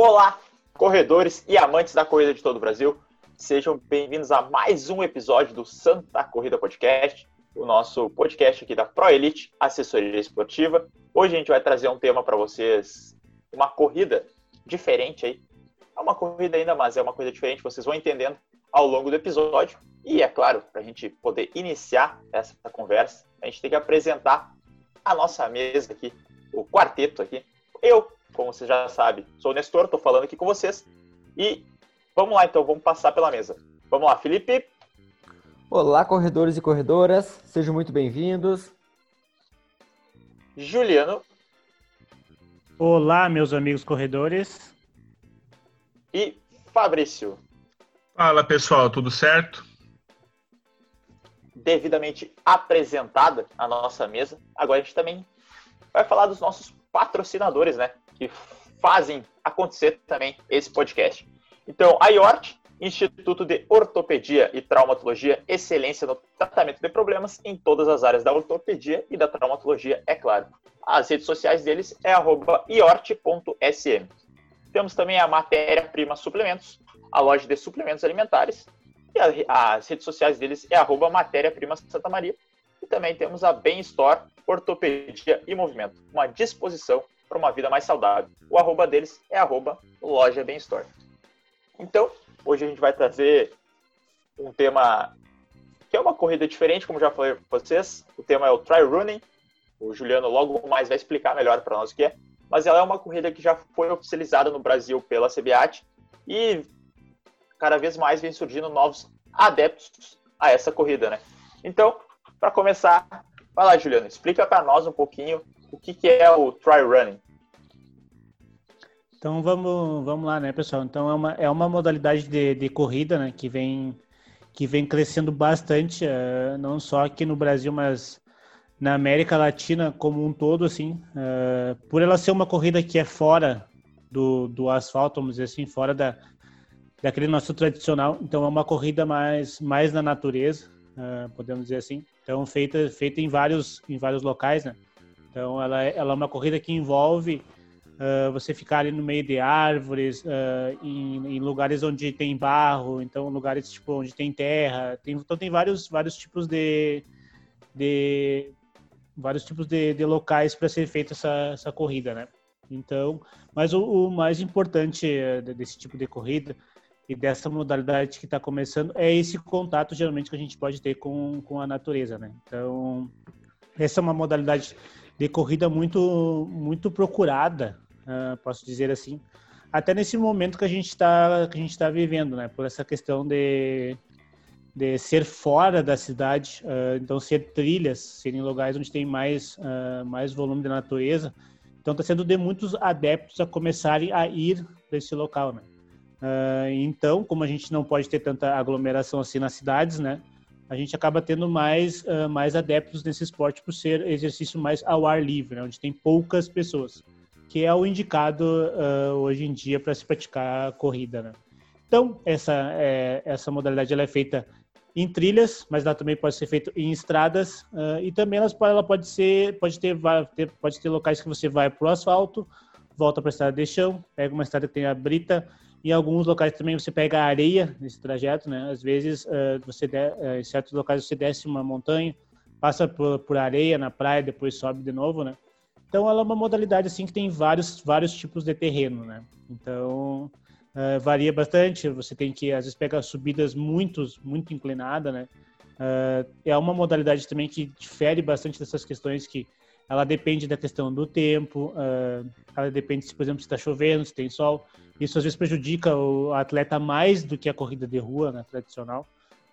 Olá, corredores e amantes da corrida de todo o Brasil. Sejam bem-vindos a mais um episódio do Santa Corrida Podcast, o nosso podcast aqui da Pro Elite Assessoria Esportiva. Hoje a gente vai trazer um tema para vocês, uma corrida diferente aí. É uma corrida ainda, mas é uma coisa diferente, vocês vão entendendo ao longo do episódio. E é claro, para a gente poder iniciar essa conversa, a gente tem que apresentar a nossa mesa aqui, o quarteto aqui. Eu, como você já sabe, sou o Nestor, estou falando aqui com vocês. E vamos lá, então, vamos passar pela mesa. Vamos lá, Felipe. Olá, corredores e corredoras, sejam muito bem-vindos. Juliano. Olá, meus amigos corredores. E Fabrício. Fala, pessoal, tudo certo? Devidamente apresentada a nossa mesa, agora a gente também vai falar dos nossos patrocinadores, né? Que fazem acontecer também esse podcast. Então, a IORT, Instituto de Ortopedia e Traumatologia, excelência no tratamento de problemas em todas as áreas da ortopedia e da traumatologia, é claro. As redes sociais deles é iort.sm. Temos também a Matéria Prima Suplementos, a loja de suplementos alimentares, e as redes sociais deles é Matéria Prima Santa Maria. E também temos a Bem Store, Ortopedia e Movimento, uma disposição para uma vida mais saudável. O arroba deles é arroba loja. Então, hoje a gente vai trazer um tema que é uma corrida diferente, como já falei para vocês. O tema é o Try Running. O Juliano logo mais vai explicar melhor para nós o que é. Mas ela é uma corrida que já foi oficializada no Brasil pela CBAT e cada vez mais vem surgindo novos adeptos a essa corrida, né? Então, para começar, vai lá, Juliano, explica para nós um pouquinho o que, que é o try running. Então vamos, vamos lá, né, pessoal? Então é uma, é uma modalidade de, de corrida, né, que vem que vem crescendo bastante, uh, não só aqui no Brasil, mas na América Latina como um todo, assim, uh, por ela ser uma corrida que é fora do, do asfalto, vamos dizer assim, fora da, daquele nosso tradicional. Então é uma corrida mais mais na natureza, uh, podemos dizer assim. Então feita feita em vários em vários locais, né? Então ela é, ela é uma corrida que envolve uh, você ficar ali no meio de árvores, uh, em, em, lugares onde tem barro, então lugares tipo onde tem terra. Tem, então tem vários vários tipos de, de vários tipos de, de locais para ser feita essa, essa corrida, né? Então, mas o, o mais importante desse tipo de corrida e dessa modalidade que está começando é esse contato geralmente que a gente pode ter com, com a natureza, né? Então, essa é uma modalidade de corrida muito muito procurada, uh, posso dizer assim, até nesse momento que a gente está está vivendo, né? Por essa questão de de ser fora da cidade, uh, então ser trilhas, serem lugares onde tem mais uh, mais volume de natureza, então está sendo de muitos adeptos a começarem a ir para esse local, né? Então, como a gente não pode ter tanta aglomeração assim nas cidades, né? A gente acaba tendo mais, uh, mais adeptos nesse esporte por ser exercício mais ao ar livre, né? onde tem poucas pessoas, que é o indicado uh, hoje em dia para se praticar corrida, né? Então, essa, é, essa modalidade ela é feita em trilhas, mas ela também pode ser feita em estradas e também ela pode ser, pode ter, pode ter locais que você vai para o asfalto, volta para a estrada de chão, pega uma estrada que tem a brita, em alguns locais também você pega areia nesse trajeto, né? Às vezes, uh, você de, uh, em certos locais você desce uma montanha, passa por, areia na praia, depois sobe de novo, né? Então, ela é uma modalidade assim que tem vários vários tipos de terreno, né? Então, uh, varia bastante. Você tem que às vezes pegar subidas muito muito inclinadas, né? é uma modalidade também que difere bastante dessas questões que ela depende da questão do tempo, uh, ela depende se, por exemplo, se está chovendo, se tem sol. Isso às vezes prejudica o atleta mais do que a corrida de rua, né, tradicional,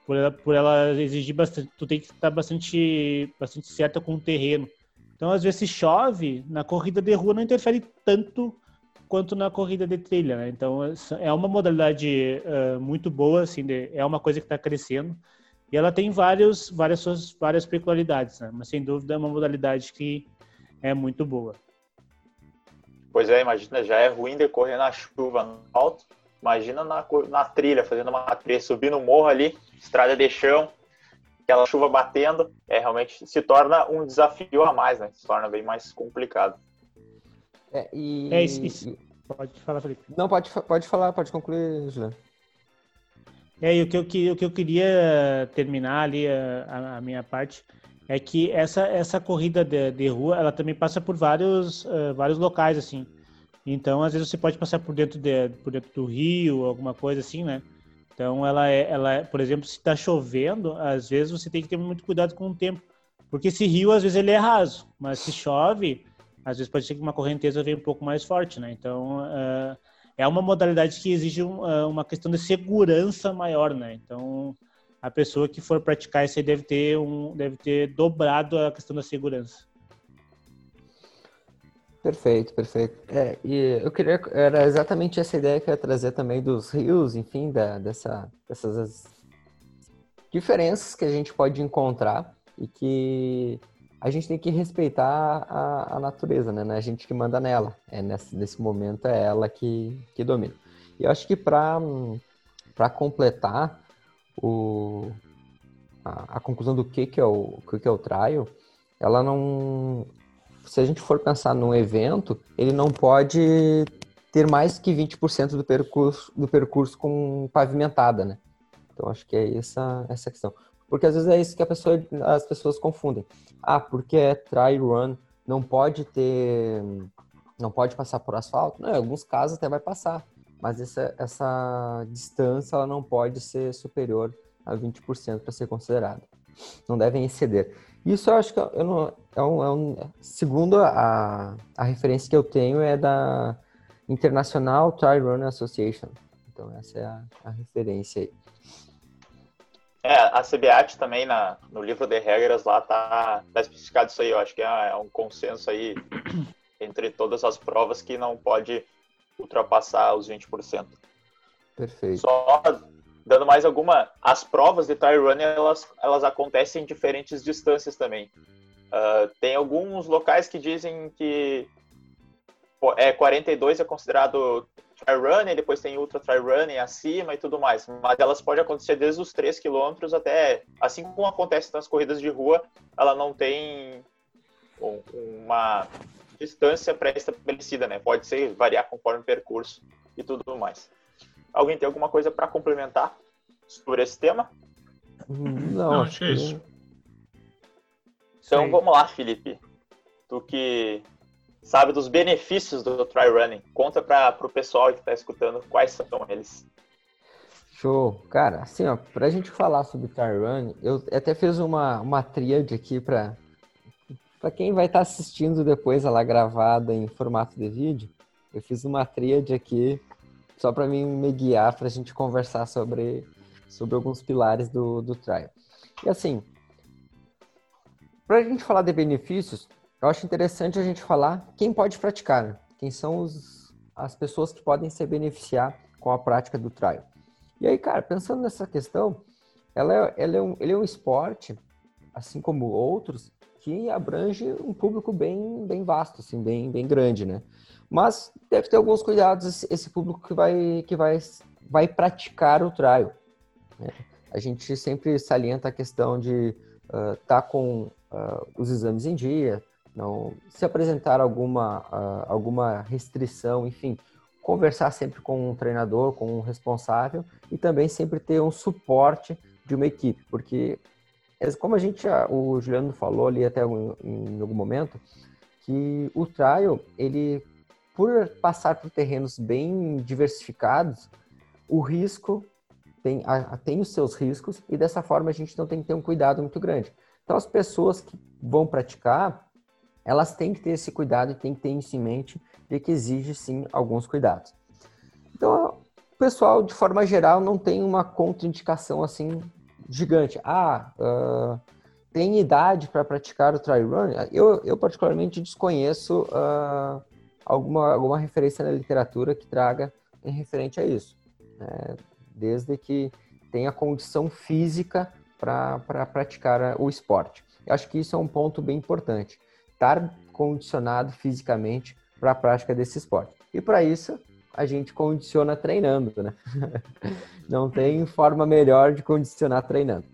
por ela, por ela exigir bastante, tu tem que estar bastante, bastante certa com o terreno. Então, às vezes, se chove, na corrida de rua não interfere tanto quanto na corrida de trilha, né? Então, é uma modalidade uh, muito boa, assim, de, é uma coisa que está crescendo. E ela tem vários, várias suas várias peculiaridades, né? mas sem dúvida é uma modalidade que é muito boa. Pois é, imagina, já é ruim decorrer na chuva no alto, imagina na, na trilha, fazendo uma trilha, subindo o morro ali, estrada de chão, aquela chuva batendo, é realmente se torna um desafio a mais, né? Se torna bem mais complicado. É, e, é isso, isso. Pode falar, Felipe. Não, pode, pode falar, pode concluir, Juliano. É, e o que, eu, o que eu queria terminar ali, a, a minha parte, é que essa, essa corrida de, de rua, ela também passa por vários, uh, vários locais, assim. Então, às vezes você pode passar por dentro, de, por dentro do rio, alguma coisa assim, né? Então, ela é, ela é, por exemplo, se está chovendo, às vezes você tem que ter muito cuidado com o tempo. Porque esse rio, às vezes, ele é raso. Mas se chove, às vezes pode ser que uma correnteza venha um pouco mais forte, né? Então, uh, é uma modalidade que exige um, uh, uma questão de segurança maior, né? Então, a pessoa que for praticar isso aí deve ter, um, deve ter dobrado a questão da segurança. Perfeito, perfeito. É, e eu queria, era exatamente essa ideia que eu ia trazer também dos rios, enfim, da, dessa, dessas diferenças que a gente pode encontrar e que a gente tem que respeitar a, a natureza, né? É a gente que manda nela. É nesse, nesse momento é ela que, que domina. E eu acho que para completar o, a, a, conclusão do que, que, é o, que, que é o trial, ela não. Se a gente for pensar num evento, ele não pode ter mais que 20% do percurso, do percurso com pavimentada, né? Então acho que é essa, essa questão. Porque às vezes é isso que pessoa, as pessoas confundem. Ah, porque é try run, não pode ter, não pode passar por asfalto? Não, em alguns casos até vai passar, mas essa, essa distância ela não pode ser superior a 20% para ser considerada. Não devem exceder. Isso eu acho que eu não, é um, é um, segundo a, a referência que eu tenho é da International Try Run Association. Então essa é a, a referência aí. É, a CBAT também, na, no livro de regras lá, tá, tá especificado isso aí. Eu acho que é, é um consenso aí entre todas as provas que não pode ultrapassar os 20%. Perfeito. Só dando mais alguma, as provas de tire running, elas, elas acontecem em diferentes distâncias também. Uh, tem alguns locais que dizem que é 42 é considerado try running, depois tem ultra try running acima e tudo mais. Mas elas podem acontecer desde os 3 km até, assim como acontece nas corridas de rua, ela não tem uma distância pré-estabelecida, né? Pode ser variar conforme o percurso e tudo mais. Alguém tem alguma coisa para complementar sobre esse tema? Não, não acho que é isso. Então Sim. vamos lá, Felipe. Tu que sabe dos benefícios do try running. Conta para o pessoal que está escutando quais são eles. Show. Cara, assim, ó, pra gente falar sobre try running, eu até fiz uma, uma tríade aqui para para quem vai estar tá assistindo depois ela gravada em formato de vídeo. Eu fiz uma tríade aqui só para mim me guiar para a gente conversar sobre sobre alguns pilares do, do trial. E assim, para a gente falar de benefícios, eu acho interessante a gente falar quem pode praticar, né? quem são os, as pessoas que podem se beneficiar com a prática do trial. E aí, cara, pensando nessa questão, ela é, ela é um, ele é um esporte, assim como outros, que abrange um público bem, bem vasto, assim, bem, bem grande, né? Mas deve ter alguns cuidados esse, público que vai, que vai, vai praticar o trial. Né? A gente sempre salienta a questão de estar uh, tá com uh, os exames em dia, não se apresentar alguma, uh, alguma restrição, enfim, conversar sempre com um treinador, com um responsável e também sempre ter um suporte de uma equipe, porque como a gente, o Juliano falou ali até em algum momento, que o trial, ele, por passar por terrenos bem diversificados, o risco tem, tem os seus riscos e dessa forma a gente não tem que ter um cuidado muito grande. Então as pessoas que vão praticar, elas têm que ter esse cuidado e têm que ter isso em mente de que exige sim alguns cuidados. Então, o pessoal, de forma geral, não tem uma contraindicação assim gigante. Ah, uh, tem idade para praticar o try run? Eu, eu particularmente desconheço uh, alguma, alguma referência na literatura que traga em referente a isso. Né? Desde que tenha condição física para pra praticar o esporte. Eu acho que isso é um ponto bem importante estar condicionado fisicamente para a prática desse esporte. E para isso, a gente condiciona treinando, né? Não tem forma melhor de condicionar treinando.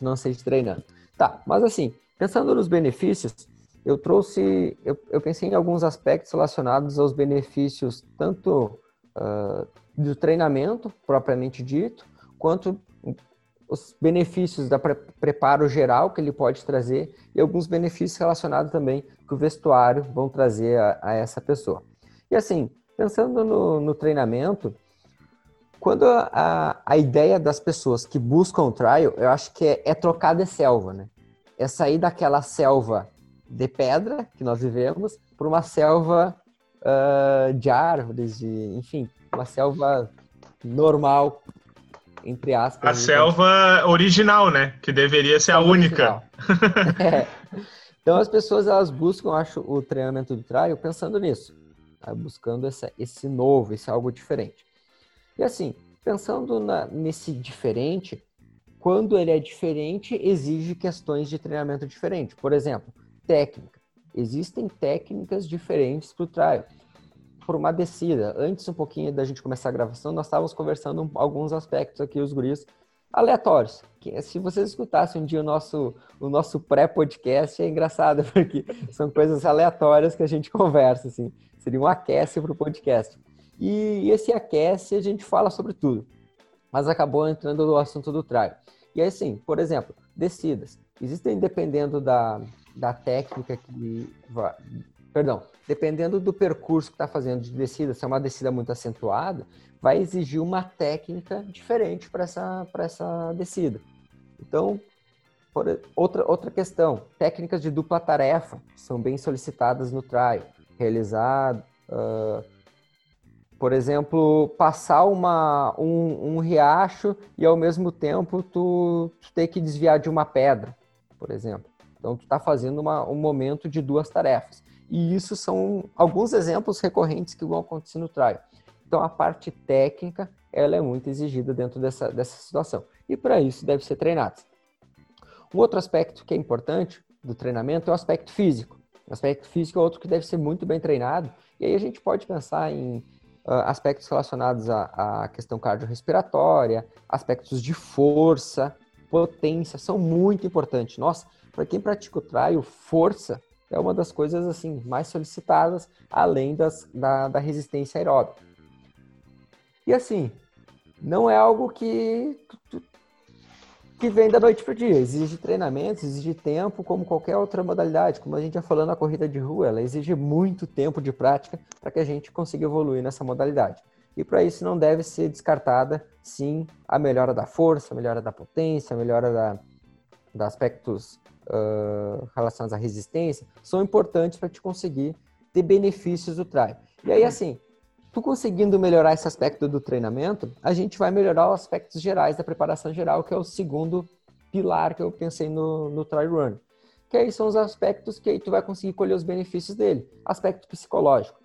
Não seja treinando. Tá, mas assim, pensando nos benefícios, eu trouxe, eu, eu pensei em alguns aspectos relacionados aos benefícios tanto uh, do treinamento propriamente dito, quanto os benefícios da pre preparo geral que ele pode trazer e alguns benefícios relacionados também que o vestuário vão trazer a, a essa pessoa. E assim, pensando no, no treinamento, quando a, a, ideia das pessoas que buscam o trial, eu acho que é, é trocar de selva, né? É sair daquela selva de pedra que nós vivemos para uma selva uh, de árvores, de, enfim, uma selva normal, entre aspas. A selva original, né? Que deveria ser a, a única. é. Então as pessoas elas buscam, acho, o treinamento do trial pensando nisso, tá? buscando essa, esse novo, esse algo diferente. E assim, pensando na, nesse diferente, quando ele é diferente, exige questões de treinamento diferente. Por exemplo, técnica. Existem técnicas diferentes para o trial por uma descida. Antes um pouquinho da gente começar a gravação, nós estávamos conversando alguns aspectos aqui, os guris, aleatórios. Que, se vocês escutassem um dia o nosso, o nosso pré-podcast, é engraçado, porque são coisas aleatórias que a gente conversa, assim. Seria um aquece para o podcast. E esse aquece, a gente fala sobre tudo. Mas acabou entrando no assunto do traio. E aí, sim, por exemplo, descidas. Existem, dependendo da, da técnica que perdão, dependendo do percurso que está fazendo de descida, se é uma descida muito acentuada, vai exigir uma técnica diferente para essa, essa descida. Então, por, outra, outra questão, técnicas de dupla tarefa são bem solicitadas no trial. Realizar, uh, por exemplo, passar uma, um, um, riacho e ao mesmo tempo tu, tu ter que desviar de uma pedra, por exemplo. Então, tu está fazendo uma, um momento de duas tarefas. E isso são alguns exemplos recorrentes que vão acontecer no trial. Então, a parte técnica, ela é muito exigida dentro dessa, dessa situação. E para isso, deve ser treinado. Um outro aspecto que é importante do treinamento é o aspecto físico. O aspecto físico é outro que deve ser muito bem treinado. E aí a gente pode pensar em uh, aspectos relacionados à, à questão cardiorrespiratória, aspectos de força, potência, são muito importantes. Nossa, para quem pratica o trial, força é uma das coisas assim mais solicitadas, além das, da, da resistência aeróbica. E assim, não é algo que, que vem da noite para o dia. Exige treinamento, exige tempo, como qualquer outra modalidade. Como a gente já falando, a corrida de rua, ela exige muito tempo de prática para que a gente consiga evoluir nessa modalidade. E para isso não deve ser descartada, sim, a melhora da força, a melhora da potência, a melhora da, da aspectos uh, relacionados à resistência são importantes para te conseguir ter benefícios do trial. E aí, assim, tu conseguindo melhorar esse aspecto do treinamento, a gente vai melhorar os aspectos gerais da preparação geral, que é o segundo pilar que eu pensei no, no try run. Que aí são os aspectos que aí tu vai conseguir colher os benefícios dele. Aspecto psicológico.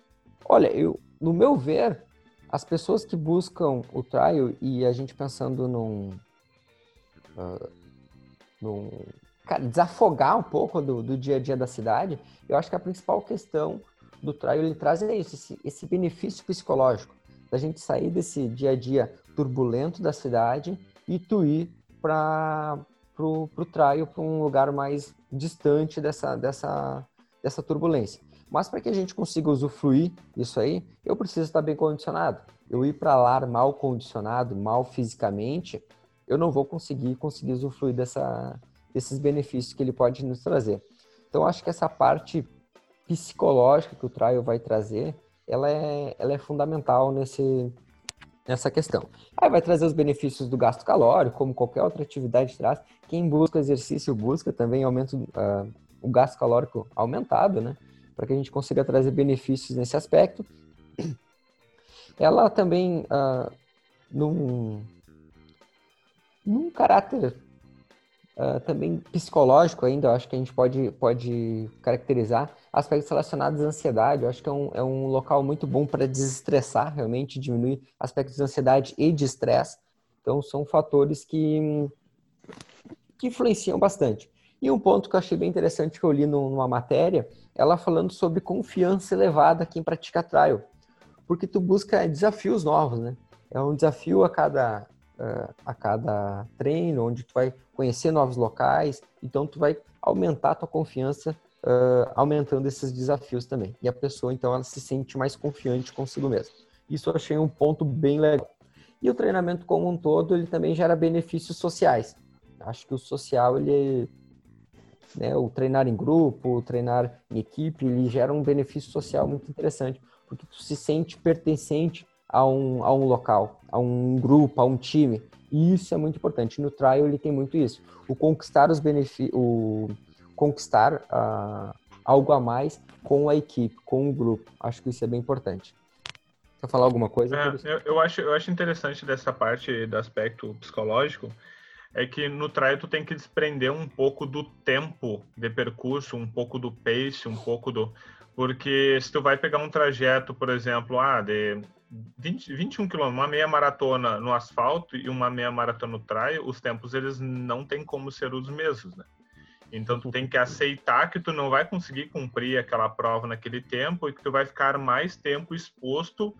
Olha, eu, no meu ver, as pessoas que buscam o trial e a gente pensando num, uh, num cara, desafogar um pouco do, do dia a dia da cidade, eu acho que a principal questão do trial ele traz é isso, esse, esse benefício psicológico, da gente sair desse dia a dia turbulento da cidade e tu ir para pro, pro trial, para um lugar mais distante dessa, dessa, dessa turbulência. Mas para que a gente consiga usufruir isso aí, eu preciso estar bem condicionado. Eu ir para lá mal condicionado, mal fisicamente, eu não vou conseguir conseguir usufruir dessa, desses benefícios que ele pode nos trazer. Então, acho que essa parte psicológica que o trial vai trazer, ela é, ela é fundamental nesse, nessa questão. Aí vai trazer os benefícios do gasto calórico, como qualquer outra atividade traz. Quem busca exercício busca também aumento uh, o gasto calórico aumentado, né? Para que a gente consiga trazer benefícios nesse aspecto. Ela também, uh, num, num caráter uh, também psicológico ainda, eu acho que a gente pode, pode caracterizar aspectos relacionados à ansiedade. Eu acho que é um, é um local muito bom para desestressar, realmente, diminuir aspectos de ansiedade e de estresse. Então, são fatores que, que influenciam bastante. E um ponto que eu achei bem interessante que eu li numa matéria, ela falando sobre confiança elevada quem pratica trial. Porque tu busca desafios novos, né? É um desafio a cada, uh, a cada treino, onde tu vai conhecer novos locais, então tu vai aumentar a tua confiança uh, aumentando esses desafios também. E a pessoa, então, ela se sente mais confiante consigo mesma. Isso eu achei um ponto bem legal. E o treinamento como um todo, ele também gera benefícios sociais. Acho que o social, ele, né, o treinar em grupo, o treinar em equipe, ele gera um benefício social muito interessante, porque tu se sente pertencente a um, a um local, a um grupo, a um time. E isso é muito importante. No trial ele tem muito isso. O conquistar os benefícios, o conquistar uh, algo a mais com a equipe, com o grupo. Acho que isso é bem importante. Quer falar alguma coisa? É, eu, eu, acho, eu acho interessante dessa parte do aspecto psicológico, é que no trial tu tem que desprender um pouco do tempo de percurso, um pouco do pace, um pouco do... Porque se tu vai pegar um trajeto, por exemplo, ah, de 20, 21 quilômetros, uma meia maratona no asfalto e uma meia maratona no trail, os tempos eles não tem como ser os mesmos, né? Então tu tem que aceitar que tu não vai conseguir cumprir aquela prova naquele tempo e que tu vai ficar mais tempo exposto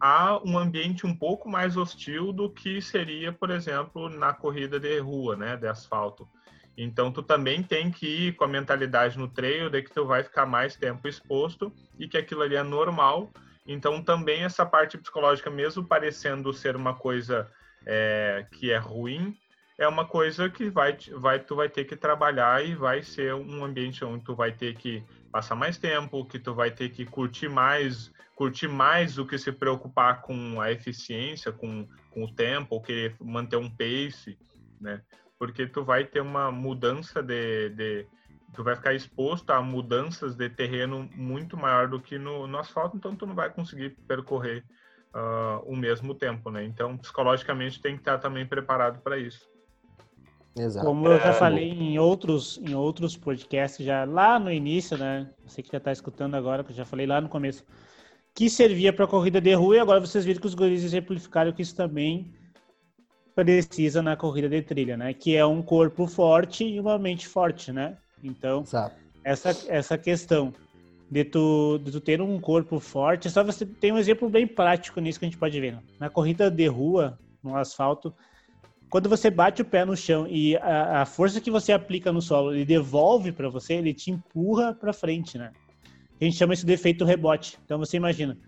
a um ambiente um pouco mais hostil do que seria, por exemplo, na corrida de rua, né, de asfalto. Então tu também tem que ir com a mentalidade no trail de que tu vai ficar mais tempo exposto e que aquilo ali é normal. Então também essa parte psicológica, mesmo parecendo ser uma coisa é, que é ruim, é uma coisa que vai, vai, tu vai ter que trabalhar e vai ser um ambiente onde tu vai ter que passar mais tempo, que tu vai ter que curtir mais, curtir mais do que se preocupar com a eficiência, com, com o tempo, ou querer manter um pace, né? Porque tu vai ter uma mudança de, de tu vai ficar exposto a mudanças de terreno muito maior do que no, no asfalto, então tu não vai conseguir percorrer uh, o mesmo tempo, né? Então, psicologicamente tem que estar também preparado para isso. Exato. Como eu já é, falei em outros, em outros podcasts, já lá no início, né? Você que já está escutando agora, que eu já falei lá no começo, que servia para corrida de rua, e agora vocês viram que os guris exemplificaram que isso também precisa na corrida de trilha, né? Que é um corpo forte e uma mente forte, né? Então, Exato. essa, essa questão de tu, de tu ter um corpo forte, só você tem um exemplo bem prático nisso que a gente pode ver. Né? Na corrida de rua, no asfalto, quando você bate o pé no chão e a, a força que você aplica no solo, ele devolve para você, ele te empurra para frente, né? A gente chama isso de efeito rebote. Então você imagina,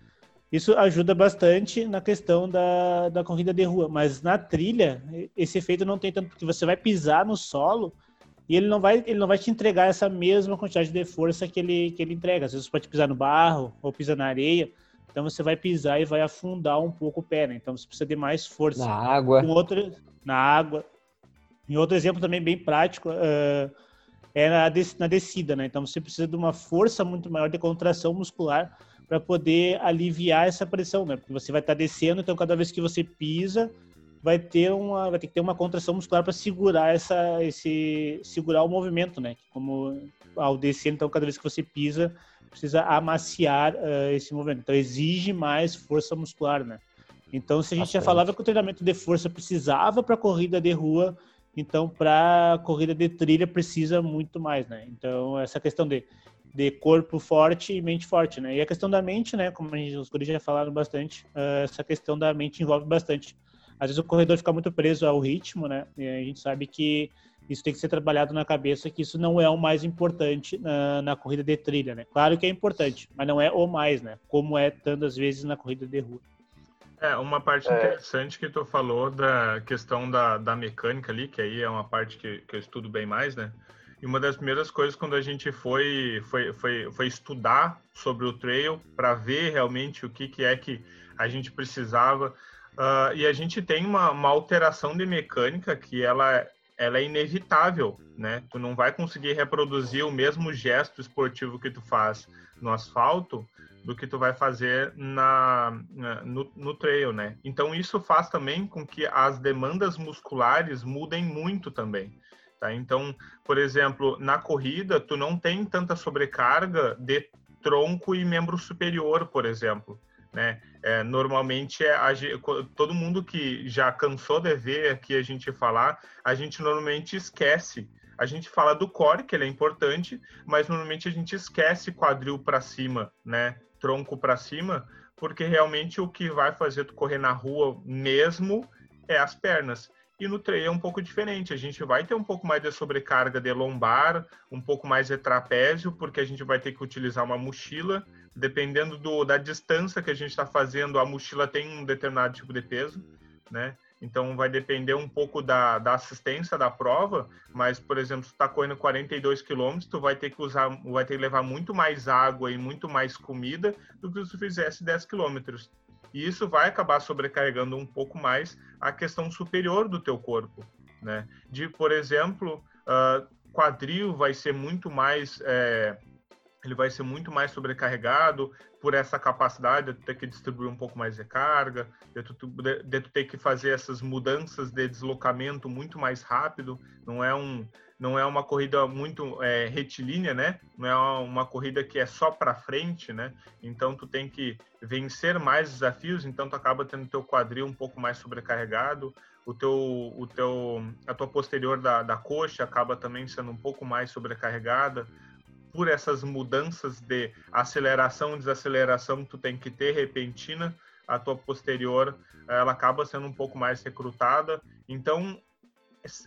isso ajuda bastante na questão da, da corrida de rua, mas na trilha esse efeito não tem tanto porque você vai pisar no solo e ele não vai ele não vai te entregar essa mesma quantidade de força que ele que ele entrega. Às vezes você pode pisar no barro ou pisar na areia, então você vai pisar e vai afundar um pouco o pé, né? Então você precisa de mais força. Na água. Outro, na água. E outro exemplo também bem prático uh, é na, des na descida, né? Então você precisa de uma força muito maior de contração muscular para poder aliviar essa pressão, né? Porque você vai estar tá descendo, então cada vez que você pisa, vai ter uma, vai ter que ter uma contração muscular para segurar essa, esse, segurar o movimento, né? Como ao descer, então cada vez que você pisa, precisa amaciar uh, esse movimento. Então exige mais força muscular, né? Então, se a gente Bastante. já falava que o treinamento de força precisava para corrida de rua, então para corrida de trilha precisa muito mais, né? Então, essa questão de, de corpo forte e mente forte, né? E a questão da mente, né? Como a gente, os guris já falaram bastante, uh, essa questão da mente envolve bastante. Às vezes o corredor fica muito preso ao ritmo, né? E a gente sabe que isso tem que ser trabalhado na cabeça, que isso não é o mais importante na, na corrida de trilha, né? Claro que é importante, mas não é o mais, né? Como é tantas vezes na corrida de rua. É, uma parte é. interessante que tu falou da questão da, da mecânica ali, que aí é uma parte que, que eu estudo bem mais, né? E uma das primeiras coisas quando a gente foi, foi, foi, foi estudar sobre o trail para ver realmente o que, que é que a gente precisava. Uh, e a gente tem uma, uma alteração de mecânica que ela, ela é inevitável, né? Tu não vai conseguir reproduzir o mesmo gesto esportivo que tu faz no asfalto do que tu vai fazer na, no, no trail, né? Então isso faz também com que as demandas musculares mudem muito também. Tá? Então, por exemplo, na corrida, tu não tem tanta sobrecarga de tronco e membro superior, por exemplo. Né? É, normalmente, é a, todo mundo que já cansou de ver aqui a gente falar, a gente normalmente esquece. A gente fala do core, que ele é importante, mas normalmente a gente esquece quadril para cima, né? tronco para cima, porque realmente o que vai fazer tu correr na rua mesmo é as pernas. E no trail é um pouco diferente. A gente vai ter um pouco mais de sobrecarga de lombar, um pouco mais de trapézio, porque a gente vai ter que utilizar uma mochila. Dependendo do, da distância que a gente está fazendo, a mochila tem um determinado tipo de peso, né? Então vai depender um pouco da, da assistência da prova, mas por exemplo, está correndo 42 quilômetros, tu vai ter que usar, vai ter que levar muito mais água e muito mais comida do que se tu fizesse 10 quilômetros. E isso vai acabar sobrecarregando um pouco mais a questão superior do teu corpo, né? De, por exemplo, uh, quadril vai ser muito mais é, ele vai ser muito mais sobrecarregado por essa capacidade de ter que distribuir um pouco mais de carga, de tu, de, de tu ter que fazer essas mudanças de deslocamento muito mais rápido. Não é um não é uma corrida muito é, retilínea, né? Não é uma corrida que é só para frente, né? Então tu tem que vencer mais desafios, então tu acaba tendo teu quadril um pouco mais sobrecarregado, o teu o teu a tua posterior da, da coxa acaba também sendo um pouco mais sobrecarregada por essas mudanças de aceleração desaceleração que tu tem que ter repentina, a tua posterior ela acaba sendo um pouco mais recrutada. Então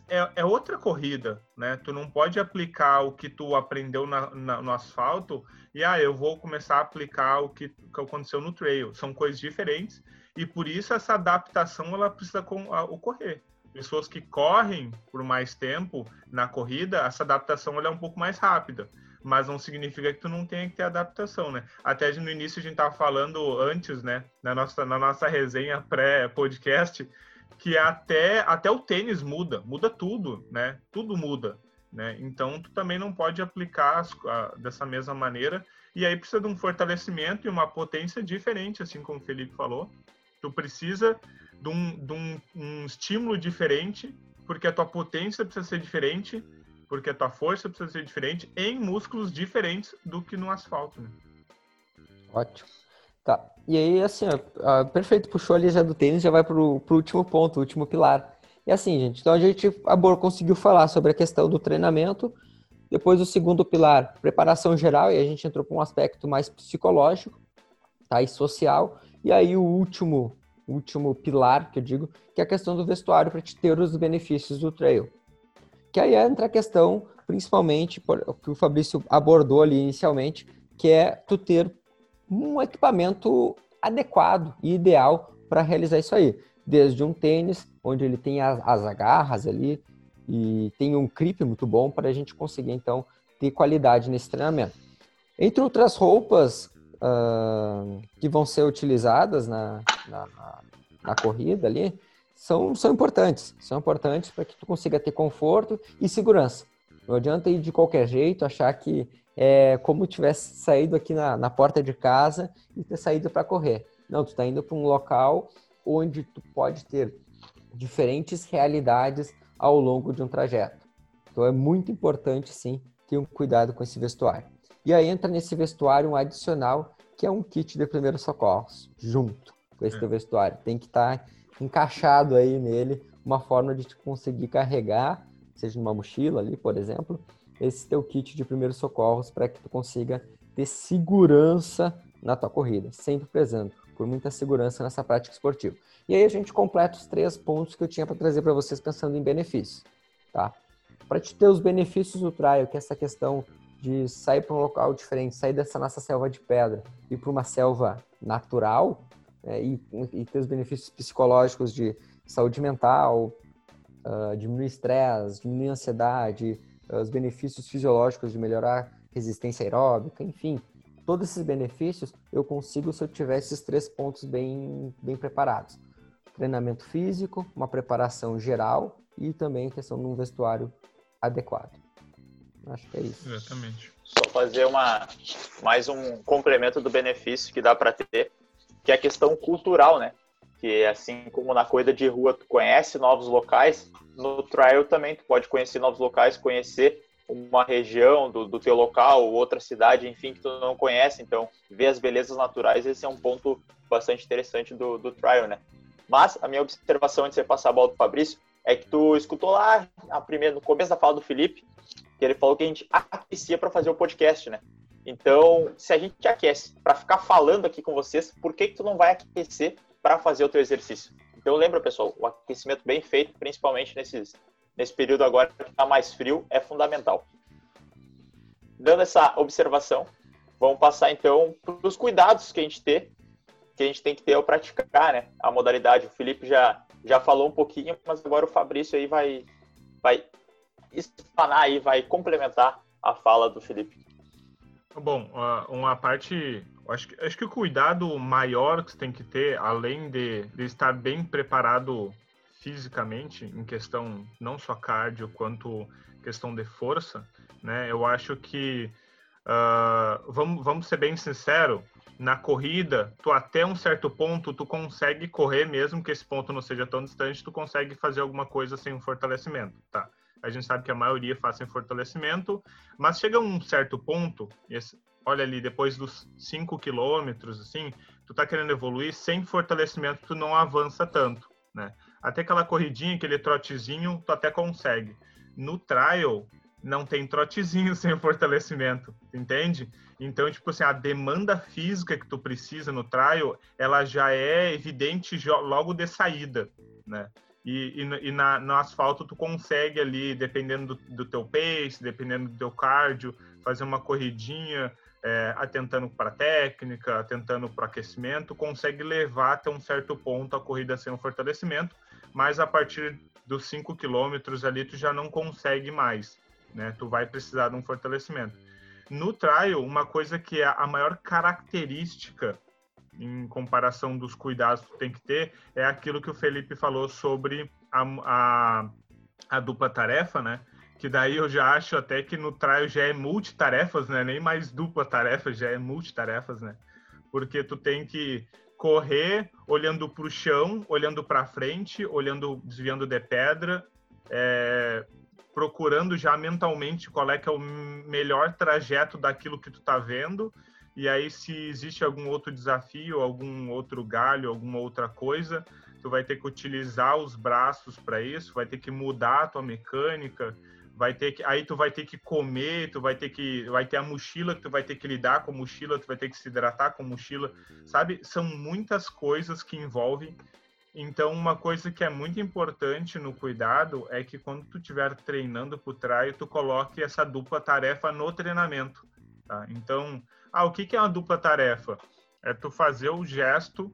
é, é outra corrida, né? Tu não pode aplicar o que tu aprendeu na, na, no asfalto e ah, eu vou começar a aplicar o que, que aconteceu no trail. São coisas diferentes e por isso essa adaptação ela precisa ocorrer. Pessoas que correm por mais tempo na corrida, essa adaptação ela é um pouco mais rápida mas não significa que tu não tenha que ter adaptação, né? Até no início a gente tava falando antes, né, na nossa, na nossa resenha pré-podcast, que até, até o tênis muda, muda tudo, né? Tudo muda, né? Então tu também não pode aplicar as, a, dessa mesma maneira e aí precisa de um fortalecimento e uma potência diferente, assim como o Felipe falou. Tu precisa de um, de um, um estímulo diferente, porque a tua potência precisa ser diferente, porque a tua força precisa ser diferente em músculos diferentes do que no asfalto, né? Ótimo. Tá. E aí, assim, ó, perfeito, puxou ali já do tênis, já vai pro, pro último ponto, último pilar. E assim, gente, então a gente conseguiu falar sobre a questão do treinamento, depois o segundo pilar, preparação geral, e a gente entrou para um aspecto mais psicológico, tá, e social. E aí o último, último pilar, que eu digo, que é a questão do vestuário para te ter os benefícios do trail. Que aí entra a questão, principalmente, que o Fabrício abordou ali inicialmente, que é tu ter um equipamento adequado e ideal para realizar isso aí. Desde um tênis, onde ele tem as, as agarras ali, e tem um creep muito bom para a gente conseguir, então, ter qualidade nesse treinamento. Entre outras roupas uh, que vão ser utilizadas na, na, na corrida ali, são, são importantes. São importantes para que tu consiga ter conforto e segurança. Não adianta ir de qualquer jeito, achar que é como tivesse saído aqui na, na porta de casa e ter saído para correr. Não, tu está indo para um local onde tu pode ter diferentes realidades ao longo de um trajeto. Então é muito importante, sim, ter um cuidado com esse vestuário. E aí entra nesse vestuário um adicional, que é um kit de primeiros socorros, junto com esse é. teu vestuário. Tem que estar tá encaixado aí nele uma forma de te conseguir carregar, seja numa mochila ali, por exemplo, esse teu kit de primeiros socorros para que tu consiga ter segurança na tua corrida, sempre prezando por muita segurança nessa prática esportiva. E aí a gente completa os três pontos que eu tinha para trazer para vocês pensando em benefícios, tá? Para te ter os benefícios do trial, que é essa questão de sair para um local diferente, sair dessa nossa selva de pedra e para uma selva natural, é, e, e, ter os benefícios psicológicos de saúde mental, uh, diminuir estresse, diminuir ansiedade, uh, os benefícios fisiológicos de melhorar resistência aeróbica, enfim, todos esses benefícios eu consigo se eu tiver esses três pontos bem, bem preparados. Treinamento físico, uma preparação geral e também questão de um vestuário adequado. Acho que é isso. Exatamente. Só fazer uma, mais um complemento do benefício que dá para ter que é a questão cultural, né? Que assim como na corrida de rua tu conhece novos locais, no trial também tu pode conhecer novos locais, conhecer uma região do, do teu local, outra cidade, enfim, que tu não conhece. Então, ver as belezas naturais, esse é um ponto bastante interessante do, do trial, né? Mas a minha observação antes de você passar a bola do Fabrício é que tu escutou lá a primeira, no começo da fala do Felipe, que ele falou que a gente aquecia para fazer o podcast, né? Então, se a gente aquece para ficar falando aqui com vocês, por que, que tu não vai aquecer para fazer o teu exercício? Então lembra, pessoal, o aquecimento bem feito, principalmente nesses, nesse período agora que está mais frio, é fundamental. Dando essa observação, vamos passar então para os cuidados que a gente tem, que a gente tem que ter ao praticar, né? A modalidade. O Felipe já já falou um pouquinho, mas agora o Fabrício aí vai vai explanar aí, vai complementar a fala do Felipe. Bom, uma parte, acho que, acho que o cuidado maior que você tem que ter, além de, de estar bem preparado fisicamente, em questão não só cardio, quanto questão de força, né? Eu acho que, uh, vamos, vamos ser bem sinceros, na corrida, tu até um certo ponto, tu consegue correr, mesmo que esse ponto não seja tão distante, tu consegue fazer alguma coisa sem um fortalecimento, tá? A gente sabe que a maioria faz sem fortalecimento, mas chega um certo ponto, esse, olha ali, depois dos 5 quilômetros, assim, tu tá querendo evoluir, sem fortalecimento tu não avança tanto, né? Até aquela corridinha, aquele trotezinho, tu até consegue. No trial, não tem trotezinho sem fortalecimento, entende? Então, tipo assim, a demanda física que tu precisa no trial, ela já é evidente logo de saída, né? E, e, e na, no asfalto tu consegue ali, dependendo do, do, teu pace, dependendo do teu cardio, fazer uma corridinha, é, atentando para técnica, atentando para aquecimento, consegue levar até um certo ponto a corrida sem um fortalecimento, mas a partir dos 5 quilômetros ali tu já não consegue mais, né? Tu vai precisar de um fortalecimento. No trial, uma coisa que é a maior característica em comparação dos cuidados que tem que ter, é aquilo que o Felipe falou sobre a, a, a dupla tarefa, né? Que daí eu já acho até que no trial já é multitarefas, né? Nem mais dupla tarefa, já é multitarefas, né? Porque tu tem que correr olhando para o chão, olhando para frente, olhando, desviando de pedra, é, procurando já mentalmente qual é que é o melhor trajeto daquilo que tu tá vendo e aí, se existe algum outro desafio, algum outro galho, alguma outra coisa, tu vai ter que utilizar os braços para isso, vai ter que mudar a tua mecânica, vai ter que, aí tu vai ter que comer, tu vai ter que, vai ter a mochila que tu vai ter que lidar com a mochila, tu vai ter que se hidratar com a mochila, sabe? São muitas coisas que envolvem. Então, uma coisa que é muito importante no cuidado é que quando tu estiver treinando para o traio, tu coloque essa dupla tarefa no treinamento, tá? Então, ah, o que, é uma dupla tarefa? É tu fazer o gesto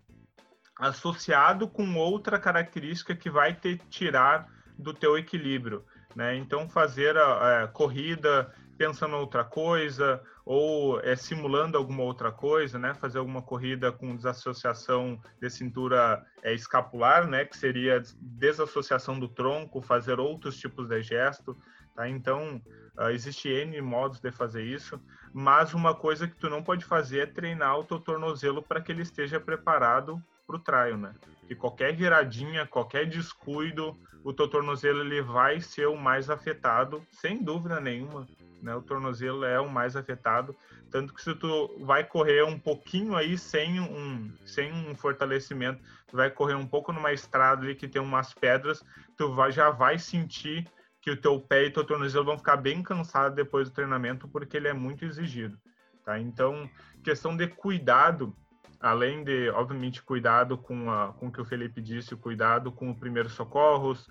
associado com outra característica que vai te tirar do teu equilíbrio, né? Então fazer a, a corrida pensando outra coisa ou é, simulando alguma outra coisa, né? Fazer alguma corrida com desassociação de cintura é, escapular, né? Que seria desassociação do tronco, fazer outros tipos de gesto, tá? Então uh, existe n modos de fazer isso. Mas uma coisa que tu não pode fazer é treinar o teu tornozelo para que ele esteja preparado para o traio, né? Que qualquer viradinha, qualquer descuido, o teu tornozelo ele vai ser o mais afetado, sem dúvida nenhuma. Né? O tornozelo é o mais afetado, tanto que se tu vai correr um pouquinho aí sem um, sem um fortalecimento, tu vai correr um pouco numa estrada ali que tem umas pedras, tu vai, já vai sentir que o teu pé e teu tornozelo vão ficar bem cansados depois do treinamento, porque ele é muito exigido, tá? Então, questão de cuidado, além de, obviamente, cuidado com, a, com o que o Felipe disse, cuidado com o primeiro socorros,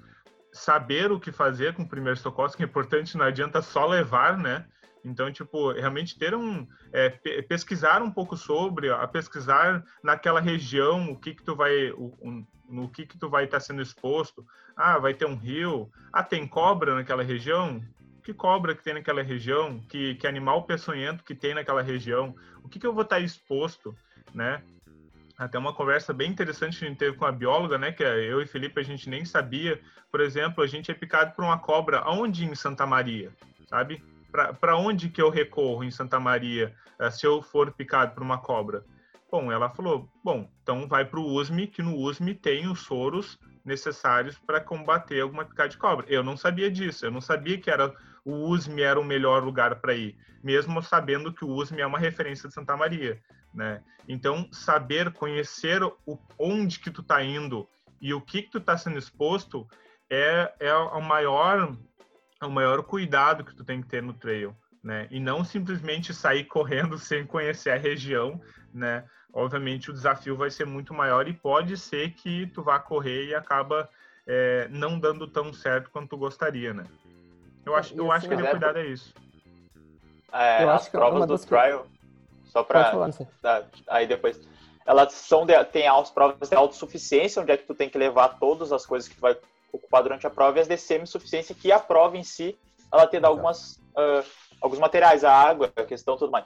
saber o que fazer com o primeiro socorros, que é importante, não adianta só levar, né? Então, tipo, realmente ter um é, pesquisar um pouco sobre, a pesquisar naquela região o que que tu vai, o, um, no que que tu vai estar tá sendo exposto. Ah, vai ter um rio. Ah, tem cobra naquela região? Que cobra que tem naquela região? Que, que animal peçonhento que tem naquela região? O que que eu vou estar tá exposto, né? Até uma conversa bem interessante que a gente teve com a bióloga, né? Que é eu e Felipe a gente nem sabia. Por exemplo, a gente é picado por uma cobra aonde em Santa Maria, sabe? Para onde que eu recorro em Santa Maria eh, se eu for picado por uma cobra? Bom, ela falou, bom, então vai para o USME, que no USME tem os soros necessários para combater alguma picada de cobra. Eu não sabia disso, eu não sabia que era o USME era o melhor lugar para ir, mesmo sabendo que o USME é uma referência de Santa Maria, né? Então, saber, conhecer o, onde que tu está indo e o que que tu está sendo exposto é, é o maior o maior cuidado que tu tem que ter no trail, né? E não simplesmente sair correndo sem conhecer a região, né? Obviamente o desafio vai ser muito maior e pode ser que tu vá correr e acaba é, não dando tão certo quanto tu gostaria, né? Eu acho, eu acho que o cuidado é isso. É, eu as provas do trial, só para aí depois, elas são de, tem as provas de autossuficiência, onde é que tu tem que levar todas as coisas que tu vai ocupar durante a prova, e as de semi-suficiência, que a prova em si, ela te dá algumas, uh, alguns materiais, a água, a questão tudo mais.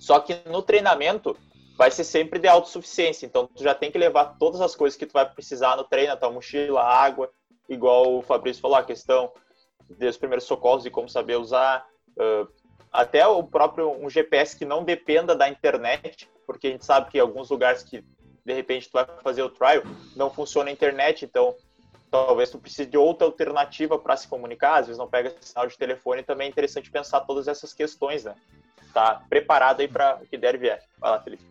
Só que no treinamento vai ser sempre de autossuficiência, então tu já tem que levar todas as coisas que tu vai precisar no treino, a tua mochila, água, igual o Fabrício falou, a questão dos primeiros socorros e como saber usar, uh, até o próprio um GPS que não dependa da internet, porque a gente sabe que alguns lugares que de repente tu vai fazer o trial não funciona a internet, então talvez tu precise de outra alternativa para se comunicar, às vezes não pega sinal de telefone, também é interessante pensar todas essas questões, né? Tá preparado aí para o que der e vier. Vai lá, Felipe.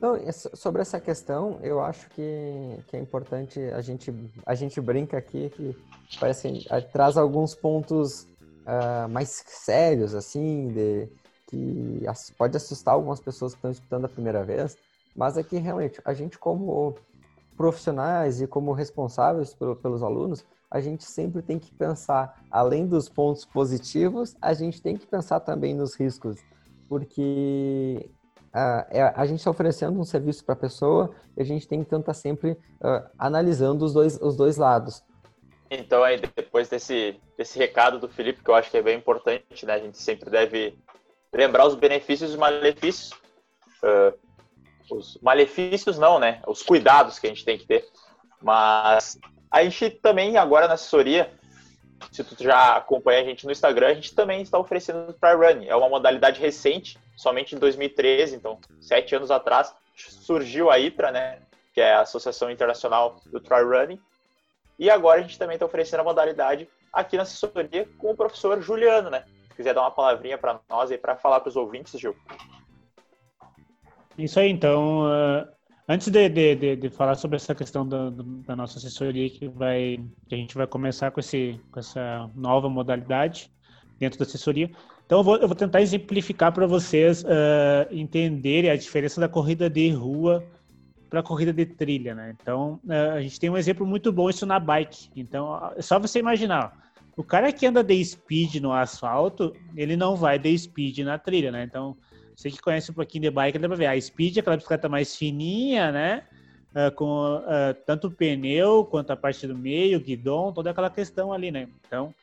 Não, sobre essa questão, eu acho que, que é importante a gente a gente brinca aqui que parece traz alguns pontos uh, mais sérios assim, de que pode assustar algumas pessoas que estão escutando a primeira vez, mas é que realmente a gente como profissionais e como responsáveis pelos alunos, a gente sempre tem que pensar, além dos pontos positivos, a gente tem que pensar também nos riscos, porque uh, a gente está oferecendo um serviço para a pessoa e a gente tem que estar sempre uh, analisando os dois, os dois lados. Então, aí, depois desse, desse recado do Felipe, que eu acho que é bem importante, né? A gente sempre deve lembrar os benefícios e os malefícios. Uh, os malefícios não, né? Os cuidados que a gente tem que ter. Mas a gente também, agora na assessoria, se tu já acompanha a gente no Instagram, a gente também está oferecendo Try Run. É uma modalidade recente, somente em 2013, então sete anos atrás, surgiu a ITRA, né? Que é a Associação Internacional do Try Running. E agora a gente também está oferecendo a modalidade aqui na assessoria com o professor Juliano, né? Se quiser dar uma palavrinha para nós aí para falar para os ouvintes, Gil. Isso aí, então. Antes de, de, de, de, falar sobre essa questão da, da, nossa assessoria, que, vai, que a gente vai começar com, esse, com essa nova modalidade dentro da assessoria. Então, eu vou, eu vou tentar exemplificar para vocês uh, entenderem a diferença da corrida de rua para corrida de trilha, né? Então, uh, a gente tem um exemplo muito bom isso na bike. Então, é só você imaginar, o cara que anda de speed no asfalto, ele não vai de speed na trilha, né? Então, você que conhece um pouquinho de bike, dá pra ver. A Speed é aquela bicicleta mais fininha, né? Uh, com uh, tanto o pneu quanto a parte do meio, guidão, toda aquela questão ali, né? Então,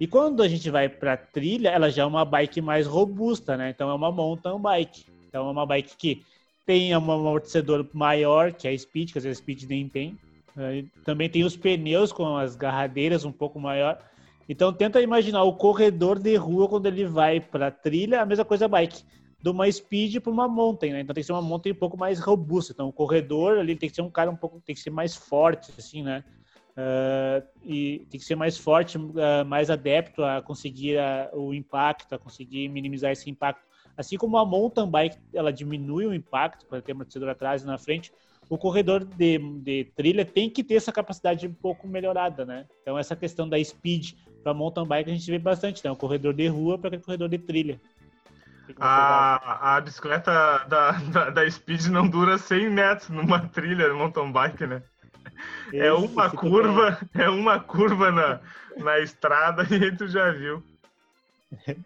e quando a gente vai para trilha, ela já é uma bike mais robusta, né? Então é uma mountain bike. Então é uma bike que tem um amortecedor maior que a Speed, que às vezes a Speed nem tem. Uh, também tem os pneus com as garradeiras um pouco maior. Então tenta imaginar o corredor de rua quando ele vai para trilha, a mesma coisa a bike de uma speed para uma mountain, né? Então tem que ser uma mountain um pouco mais robusta. Então o corredor ali tem que ser um cara um pouco, tem que ser mais forte, assim, né? Uh, e tem que ser mais forte, uh, mais adepto a conseguir uh, o impacto, a conseguir minimizar esse impacto. Assim como a mountain bike, ela diminui o impacto para ter amortecedor atrás e na frente, o corredor de, de, trilha tem que ter essa capacidade um pouco melhorada, né? Então essa questão da speed para mountain bike a gente vê bastante, né? O corredor de rua para aquele corredor de trilha. A, a bicicleta da, da, da, Speed não dura 100 metros numa trilha de mountain bike, né? é uma curva, é uma curva na, na estrada e tu já viu.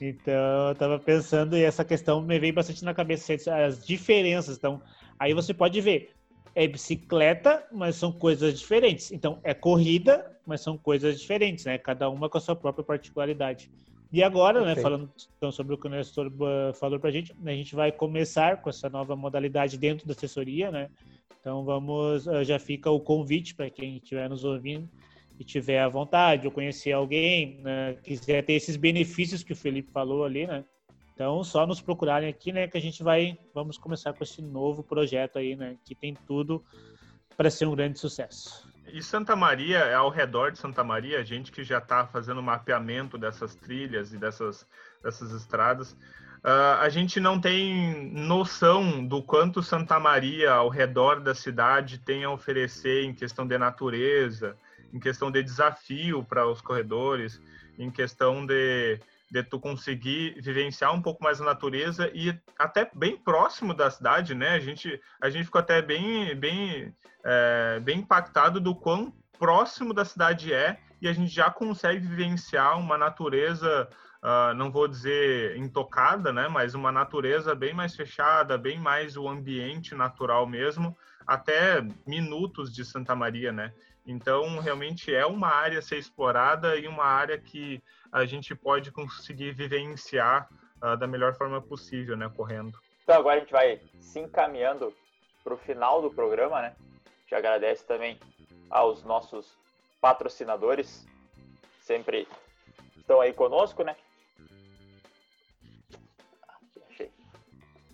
Então, eu tava pensando e essa questão me veio bastante na cabeça, as diferenças. Então, aí você pode ver, é bicicleta, mas são coisas diferentes. Então, é corrida, mas são coisas diferentes, né? Cada uma com a sua própria particularidade. E agora, né, falando então, sobre o que o Nestor falou para a gente, a gente vai começar com essa nova modalidade dentro da assessoria, né? Então vamos, eh, já fica o convite para quem estiver nos ouvindo e tiver a vontade ou conhecer alguém, né, quiser ter esses benefícios que o Felipe falou ali, né? Então só nos procurarem aqui, né, que a gente vai, vamos começar com esse novo projeto aí, né, que tem tudo para ser um grande sucesso. E Santa Maria, é ao redor de Santa Maria, a gente que já está fazendo mapeamento dessas trilhas e dessas, dessas estradas, uh, a gente não tem noção do quanto Santa Maria, ao redor da cidade, tem a oferecer em questão de natureza, em questão de desafio para os corredores, em questão de, de tu conseguir vivenciar um pouco mais a natureza e até bem próximo da cidade, né? A gente, a gente ficou até bem, bem, é, bem impactado do quão próximo da cidade é e a gente já consegue vivenciar uma natureza, uh, não vou dizer intocada, né? Mas uma natureza bem mais fechada, bem mais o ambiente natural mesmo, até minutos de Santa Maria, né? Então, realmente é uma área a ser explorada e uma área que a gente pode conseguir vivenciar uh, da melhor forma possível, né, correndo. Então, agora a gente vai se encaminhando para o final do programa, né? Te agradece também aos nossos patrocinadores, sempre estão aí conosco, né?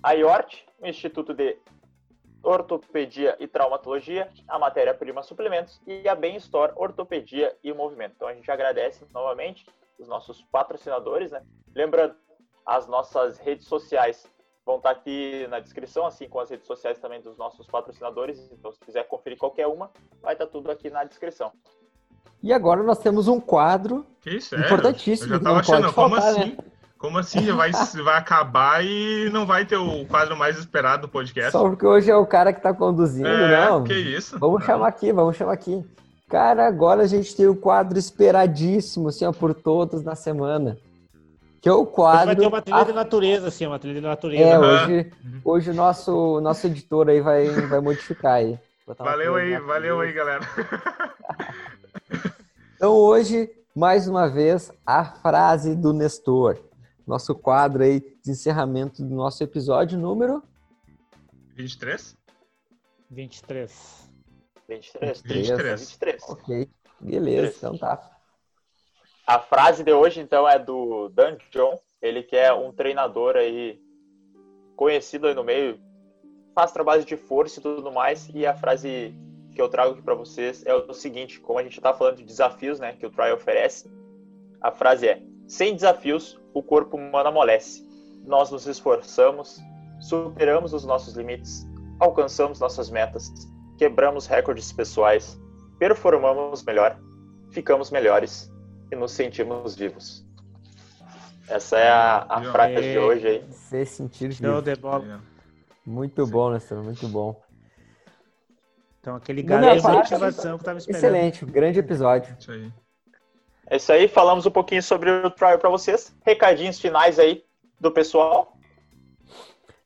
A IORT, o Instituto de Ortopedia e Traumatologia, a Matéria-Prima Suplementos e a Bem Store Ortopedia e Movimento. Então a gente agradece novamente os nossos patrocinadores, né? Lembrando, as nossas redes sociais vão estar aqui na descrição, assim como as redes sociais também dos nossos patrocinadores. Então, se quiser conferir qualquer uma, vai estar tudo aqui na descrição. E agora nós temos um quadro que importantíssimo. Eu já tava achando, como faltar, assim? Né? Como assim? Já vai, vai acabar e não vai ter o quadro mais esperado do podcast? Só porque hoje é o cara que tá conduzindo, é, não? Que isso? Vamos chamar aqui, vamos chamar aqui. Cara, agora a gente tem o quadro esperadíssimo, assim, ó, por todos na semana. Que é o quadro. Vai ter uma trilha a... de natureza, assim, uma trilha de natureza. É, hoje, uhum. hoje o nosso, nosso editor aí vai, vai modificar aí. Valeu aí, valeu aí, galera. então hoje, mais uma vez, a frase do Nestor. Nosso quadro aí de encerramento do nosso episódio número 23? 23. 23. 23. 23. Ok, beleza, 23. então tá. A frase de hoje, então, é do Dan John. Ele que é um treinador aí conhecido aí no meio, faz trabalhos de força e tudo mais. E a frase que eu trago aqui para vocês é o seguinte: como a gente está falando de desafios, né, que o Trial oferece, a frase é: sem desafios, o corpo humano amolece. Nós nos esforçamos, superamos os nossos limites, alcançamos nossas metas, quebramos recordes pessoais, performamos melhor, ficamos melhores e nos sentimos vivos. Essa é a, a frase de hoje aí. Se sentir vivo. de bola. Muito Sim. bom, Nestor, muito bom. Então, aquele galera de motivação que estava esperando. Excelente, grande episódio. Isso aí. É isso aí, falamos um pouquinho sobre o trial para vocês. Recadinhos finais aí do pessoal.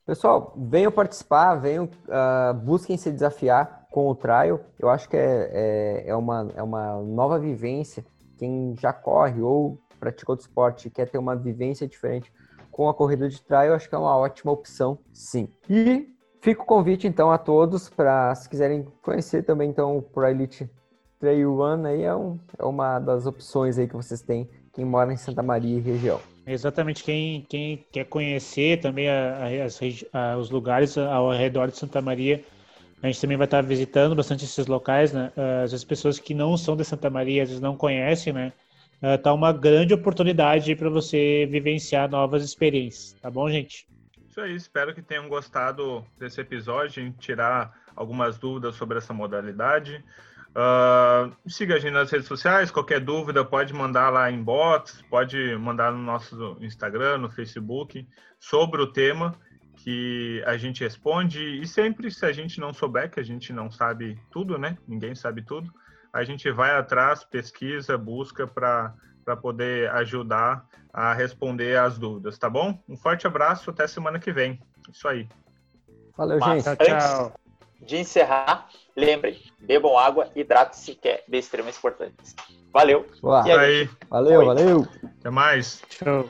Pessoal, venham participar, venham, uh, busquem se desafiar com o trial. Eu acho que é, é, é, uma, é uma nova vivência quem já corre ou pratica outro esporte quer ter uma vivência diferente com a corrida de trail, eu acho que é uma ótima opção, sim. E fica o convite então a todos para se quiserem conhecer também então o Pro Elite Trail Run aí é, um, é uma das opções aí que vocês têm quem mora em Santa Maria e região. Exatamente, quem, quem quer conhecer também a, a, a, os lugares ao redor de Santa Maria, a gente também vai estar visitando bastante esses locais, né? Ah, às vezes pessoas que não são de Santa Maria, às vezes não conhecem, né? Uh, tá uma grande oportunidade para você vivenciar novas experiências, tá bom, gente? Isso aí, espero que tenham gostado desse episódio, tirar algumas dúvidas sobre essa modalidade. Uh, siga a gente nas redes sociais, qualquer dúvida pode mandar lá em box, pode mandar no nosso Instagram, no Facebook, sobre o tema que a gente responde e sempre se a gente não souber que a gente não sabe tudo, né? Ninguém sabe tudo. A gente vai atrás, pesquisa, busca para para poder ajudar a responder as dúvidas, tá bom? Um forte abraço, até semana que vem. Isso aí. Valeu, gente. Tchau, tchau. De encerrar, lembrem, bebam água, hidrate-se, que é de extrema importância. Valeu. Boa. E aí. Valeu, Oi. valeu. Até mais. Tchau.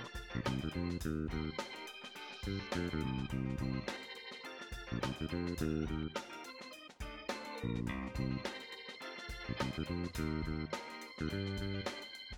Thank you.